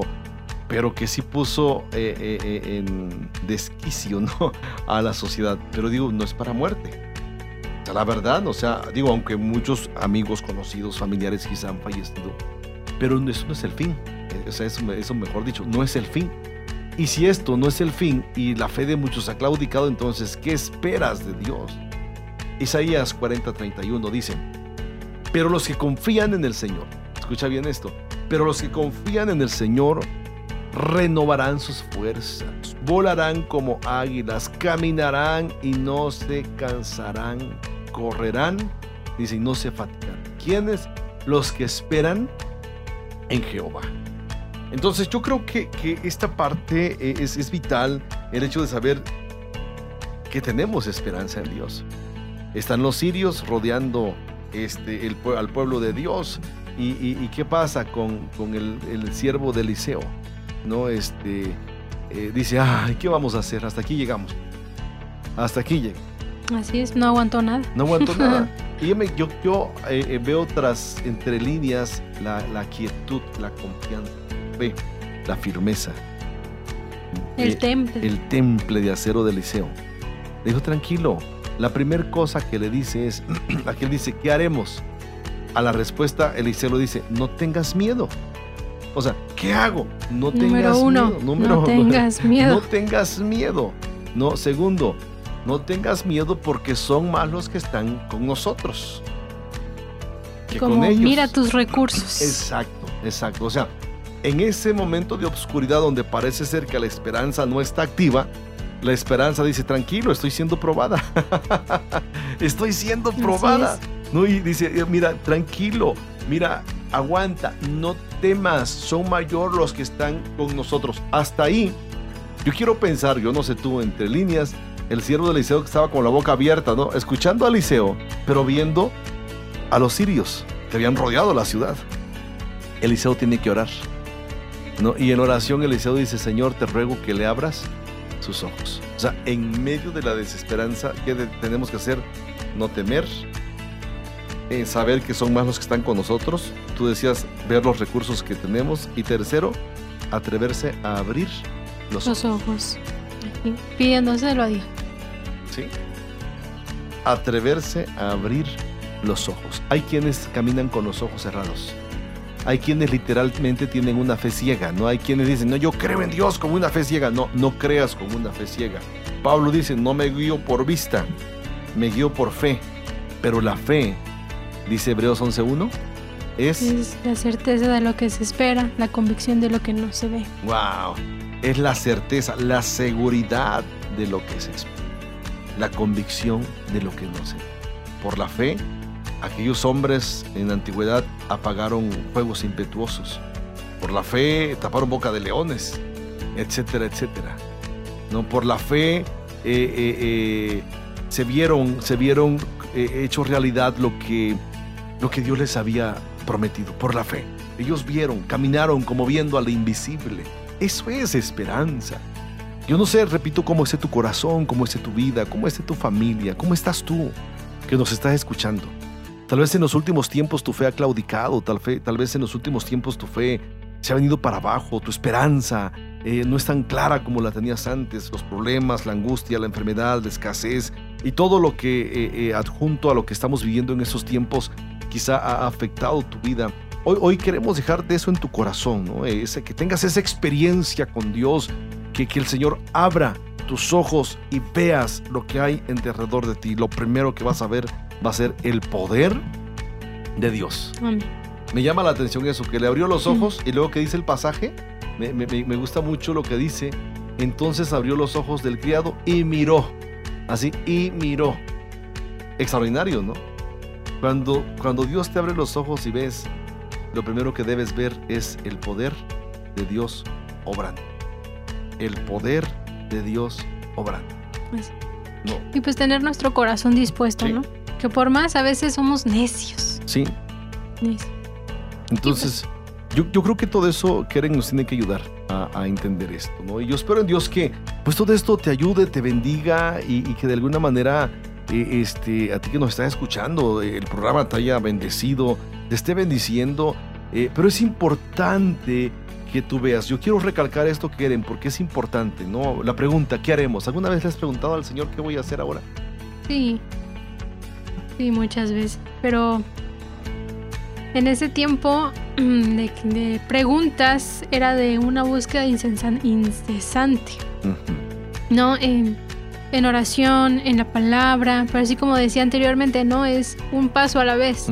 pero que sí puso en desquicio, <laughs> ¿no? A la sociedad. Pero digo, no es para muerte. O sea, la verdad, o sea, digo, aunque muchos amigos, conocidos, familiares quizá han fallecido, pero eso no es el fin o sea, eso, mejor dicho, no es el fin. Y si esto no es el fin y la fe de muchos ha claudicado, entonces, ¿qué esperas de Dios? Isaías 40:31 dice, pero los que confían en el Señor, escucha bien esto, Pero los que confían en el Señor renovarán sus fuerzas, volarán como águilas, caminarán y no se cansarán, correrán, dice, y no se fatigan. ¿Quiénes? Los que esperan en Jehová. Entonces yo creo que, que esta parte eh, es, es vital, el hecho de saber que tenemos esperanza en Dios. Están los sirios rodeando este, el, al pueblo de Dios. ¿Y, y- y qué pasa con, con el, el siervo de Eliseo? ¿No? Este, eh, dice, ay, ¿qué vamos a hacer? Hasta aquí llegamos. Hasta aquí llegamos. Así es, no aguantó nada. No aguanto nada. <laughs> Y yo, me- yo, yo, eh, eh, veo tras entre líneas la, la quietud, la confianza, la fe, la firmeza. El Eh, temple. el temple de acero de Eliseo. Le dijo, tranquilo. La primera cosa que le dice es, <clears throat> aquel dice, ¿qué haremos? A la respuesta, Eliseo le dice, no tengas miedo. O sea, ¿qué hago? No tengas Número uno, <laughs> miedo. Número no tengas miedo. No tengas miedo. No, segundo, no tengas miedo porque son más los que están con nosotros. Que Como con ellos. mira tus recursos. Exacto, exacto. O sea, en ese momento de obscuridad donde parece ser que la esperanza no está activa, la esperanza dice, tranquilo, estoy siendo probada. <laughs> estoy siendo probada. ¿No? Y dice, mira, tranquilo, mira, aguanta, no temas, son mayor los que están con nosotros. Hasta ahí, yo quiero pensar, yo no sé tú, entre líneas, el siervo de Eliseo que estaba con la boca abierta, ¿no? Escuchando a Eliseo, pero viendo a los sirios que habían rodeado la ciudad. Eliseo tiene que orar. ¿no? Y en oración Eliseo dice, Señor, te ruego que le abras sus ojos. O sea, en medio de la desesperanza, ¿qué tenemos que hacer? No temer, eh, saber que son más los que están con nosotros. Tú decías, ver los recursos que tenemos. Y tercero, atreverse a abrir los ojos. Los ojos. Aquí, pidiéndoselo a Dios. ¿sí? Atreverse a abrir los ojos. Hay quienes caminan con los ojos cerrados. Hay quienes literalmente tienen una fe ciega, ¿no? Hay quienes dicen, no, yo creo en Dios con una fe ciega. No, no creas con una fe ciega. Pablo dice, no me guío por vista, me guío por fe. Pero la fe, dice Hebreos 11.1, es... Es la certeza de lo que se espera, la convicción de lo que no se ve. Wow. Es la certeza, la seguridad de lo que se espera. La convicción de lo que no se ve. Por la fe, aquellos hombres en la antigüedad apagaron fuegos impetuosos. Por la fe taparon boca de leones, etcétera, etcétera. No, por la fe eh, eh, eh, se vieron, se vieron hecho realidad lo que, lo que Dios les había prometido. Por la fe. Ellos vieron, caminaron como viendo al invisible. Eso es esperanza. Yo no sé, repito, cómo esté tu corazón, cómo esté tu vida, cómo esté tu familia, cómo estás tú que nos estás escuchando. Tal vez en los últimos tiempos tu fe ha claudicado, tal, fe- tal vez en los últimos tiempos tu fe se ha venido para abajo, tu esperanza eh, no es tan clara como la tenías antes, los problemas, la angustia, la enfermedad, la escasez y todo lo que eh, eh, adjunto a lo que estamos viviendo en estos tiempos quizá ha afectado tu vida. Hoy, hoy queremos dejarte eso en tu corazón, ¿no? Ese, que tengas esa experiencia con Dios, que, que el Señor abra tus ojos y veas lo que hay en derredor de ti. Lo primero que vas a ver va a ser el poder de Dios. Amén. Me llama la atención eso, que le abrió los ojos y luego que dice el pasaje, me- me gusta mucho lo que dice. Entonces abrió los ojos del criado y miró. Así, y miró. Extraordinario, ¿no? Cuando, cuando Dios te abre los ojos y ves, lo primero que debes ver es el poder de Dios obrando. El poder de Dios obrando. No, Y pues tener nuestro corazón dispuesto, Sí. ¿no? Que por más a veces somos necios. sí, necios. Entonces, yo, yo creo que todo eso, Keren, nos tiene que ayudar a, a entender esto, ¿no? Y yo espero en Dios que, pues todo esto te ayude, te bendiga y, y que de alguna manera, eh, este, a ti que nos estás escuchando, eh, el programa te haya bendecido, te esté bendiciendo, eh, pero es importante que tú veas. Yo quiero recalcar esto, Keren, porque es importante, ¿no? La pregunta, ¿qué haremos? ¿Alguna vez le has preguntado al Señor qué voy a hacer ahora? Sí. Sí, muchas veces. Pero en ese tiempo <clears throat> de, de preguntas era de una búsqueda incesante. Ujú. ¿no? En, en oración, en la palabra, pero así como decía anteriormente, ¿no? Es un paso a la vez.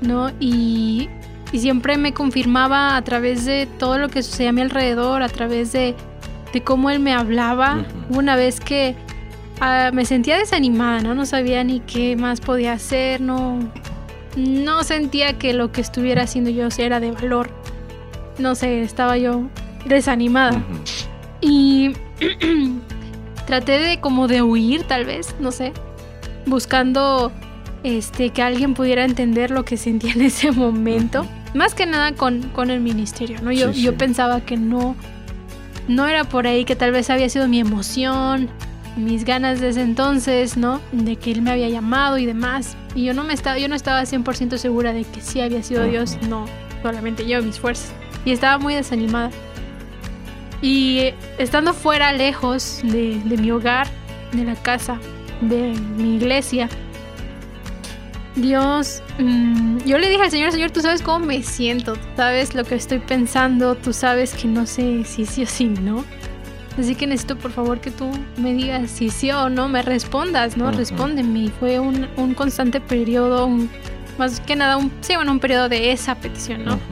¿no? Y y siempre me confirmaba a través de todo lo que sucedía a mi alrededor, a través de, de cómo él me hablaba. Ujú. Una vez que ah, me sentía desanimada, ¿no? No sabía ni qué más podía hacer, no, no sentía que lo que estuviera haciendo yo era de valor. No sé, estaba yo desanimada. Ujú. Y <clears throat> traté de como de huir, tal vez, no sé, buscando este que alguien pudiera entender lo que sentía en <laughs> ese momento. Más que nada con, con el ministerio, ¿no? Yo, Sí, yo sí. pensaba que no, no era por ahí, que tal vez había sido mi emoción, mis ganas de ese entonces, ¿no? De que él me había llamado y demás. Y yo no me estaba, yo no estaba 100% segura de que sí había sido. Dios, no solamente yo, mis fuerzas. Y estaba muy desanimada. Y estando fuera, lejos de, de mi hogar, de la casa, de mi iglesia, Dios, mm, yo le dije al Señor, Señor, tú sabes cómo me siento, tú sabes lo que estoy pensando, tú sabes que no sé si sí o si no. Así que necesito por favor que tú me digas si sí o no, me respondas, ¿no? Ujú. Respóndeme. Y fue un, un constante periodo, un- más que nada, un, sí, bueno, un periodo de esa petición, ¿no? Ujú.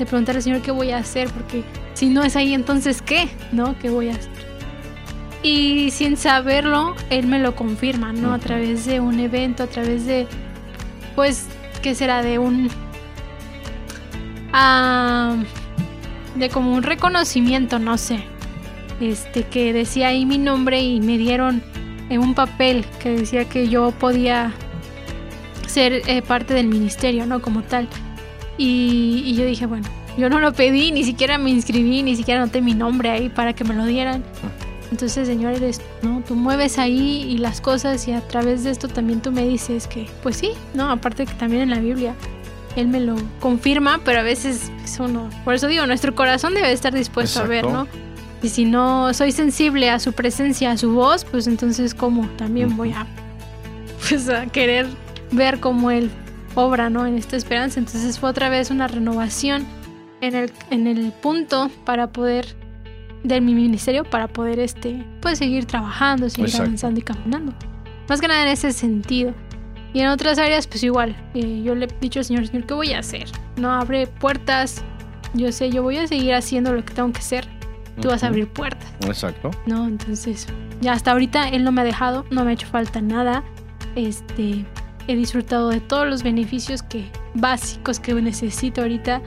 de preguntarle al Señor qué voy a hacer, porque si no es ahí, entonces ¿qué? ¿No? ¿Qué voy a hacer? Y sin saberlo, Él me lo confirma, ¿no? A través de un evento, a través de, pues, ¿qué será? De un... ah, de como un reconocimiento, no sé. Este, que decía ahí mi nombre y me dieron en un papel que decía que yo podía ser eh, parte del ministerio, ¿no? Como tal. Y, y yo dije, bueno, yo no lo pedí, ni siquiera me inscribí, ni siquiera anoté mi nombre ahí para que me lo dieran. Entonces, Señor, eres, ¿no? Tú mueves ahí y las cosas y a través de esto también tú me dices que, pues sí, ¿no? Aparte que también en la Biblia Él me lo confirma, pero a veces es uno, por eso digo, nuestro corazón debe estar dispuesto a ver, Exacto. ¿no? Y si no soy sensible a su presencia, a su voz, pues entonces, ¿cómo? También voy a, pues, a querer ver cómo Él obra, ¿no? En esta esperanza. Entonces fue otra vez una renovación en el, en el punto para poder de mi ministerio para poder este pues seguir trabajando, seguir Exacto. avanzando y caminando. Más que nada en ese sentido. Y en otras áreas, pues igual. eh, yo le he dicho al Señor, Señor, ¿qué voy a hacer? No abre puertas. Yo sé, yo voy a seguir haciendo lo que tengo que hacer. Tú vas a abrir puertas. Exacto. ¿no? Entonces, ya hasta ahorita él no me ha dejado, no me ha hecho falta nada. Este, he disfrutado de todos los beneficios que básicos que necesito ahorita.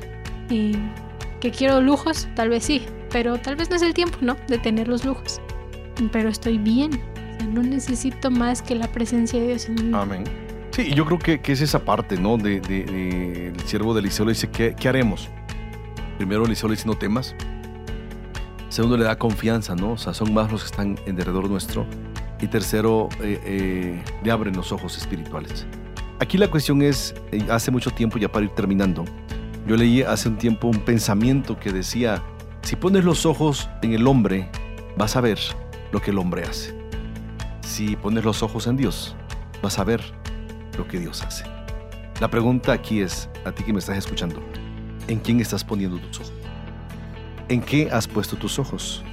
Que quiero lujos, tal vez sí, pero tal vez no es el tiempo, ¿no? De tener los lujos. Pero estoy bien. No necesito más que la presencia de Dios en vida. Amén. Sí, yo creo que, que es esa parte, ¿no? De, el siervo de Eliseo le dice, ¿qué, qué haremos? Primero Eliseo le dice, no temas. Segundo, le da confianza, ¿no? O sea, son más los que están en derredor nuestro. Y tercero, eh, eh, le abren los ojos espirituales. Aquí la cuestión es, eh, hace mucho tiempo, ya para ir terminando, yo leí hace un tiempo un pensamiento que decía, si pones los ojos en el hombre, vas a ver lo que el hombre hace. Si pones los ojos en Dios, vas a ver lo que Dios hace. La pregunta aquí es, a ti que me estás escuchando, ¿en quién estás poniendo tus ojos? ¿En qué has puesto tus ojos?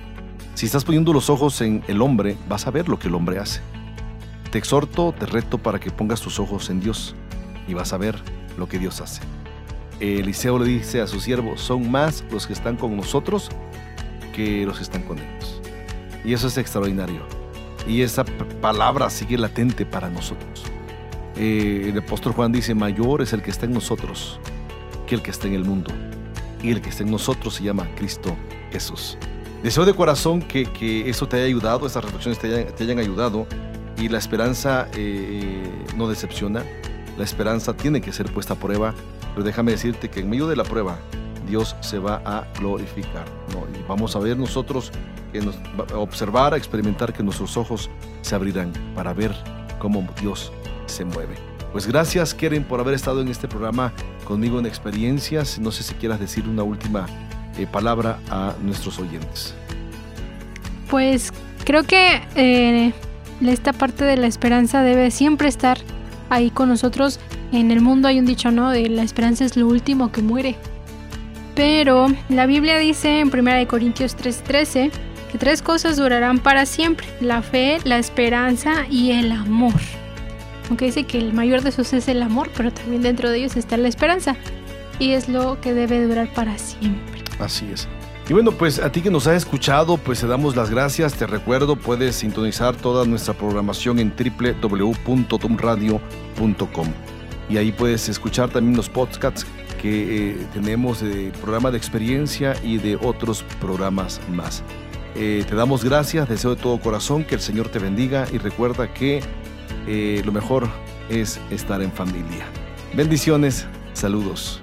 Si estás poniendo los ojos en el hombre, vas a ver lo que el hombre hace. Te exhorto, te reto para que pongas tus ojos en Dios y vas a ver lo que Dios hace. Eliseo le dice a su siervo, son más los que están con nosotros que los que están con ellos. Y eso es extraordinario. Y esa palabra sigue latente para nosotros. Eh, el apóstol Juan dice, mayor es el que está en nosotros que el que está en el mundo. Y el que está en nosotros se llama Cristo Jesús. Deseo de corazón que, que eso te haya ayudado, estas reflexiones te hayan, te hayan ayudado. Y la esperanza eh, no decepciona. La esperanza tiene que ser puesta a prueba. Pero déjame decirte que en medio de la prueba, Dios se va a glorificar. Y vamos a ver nosotros, que nos, observar, a experimentar que nuestros ojos se abrirán para ver cómo Dios se mueve. Pues gracias, Keren, por haber estado en este programa conmigo en experiencias. No sé si quieras decir una última eh, palabra a nuestros oyentes. Pues creo que eh, esta parte de la esperanza debe siempre estar ahí con nosotros. En el mundo hay un dicho, ¿no? De la esperanza es lo último que muere. Pero la Biblia dice en 1 Corintios 3:13 que tres cosas durarán para siempre. La fe, la esperanza y el amor. Aunque dice que el mayor de esos es el amor, pero también dentro de ellos está la esperanza. y es lo que debe durar para siempre. Así es. Y bueno, pues a ti que nos has escuchado, pues te damos las gracias. Te recuerdo, puedes sintonizar toda nuestra programación en www.tumradio.com. Y ahí puedes escuchar también los podcasts que eh, tenemos de programa de experiencia y de otros programas más. Eh, te damos gracias, deseo de todo corazón que el Señor te bendiga y recuerda que eh, lo mejor es estar en familia. Bendiciones, saludos.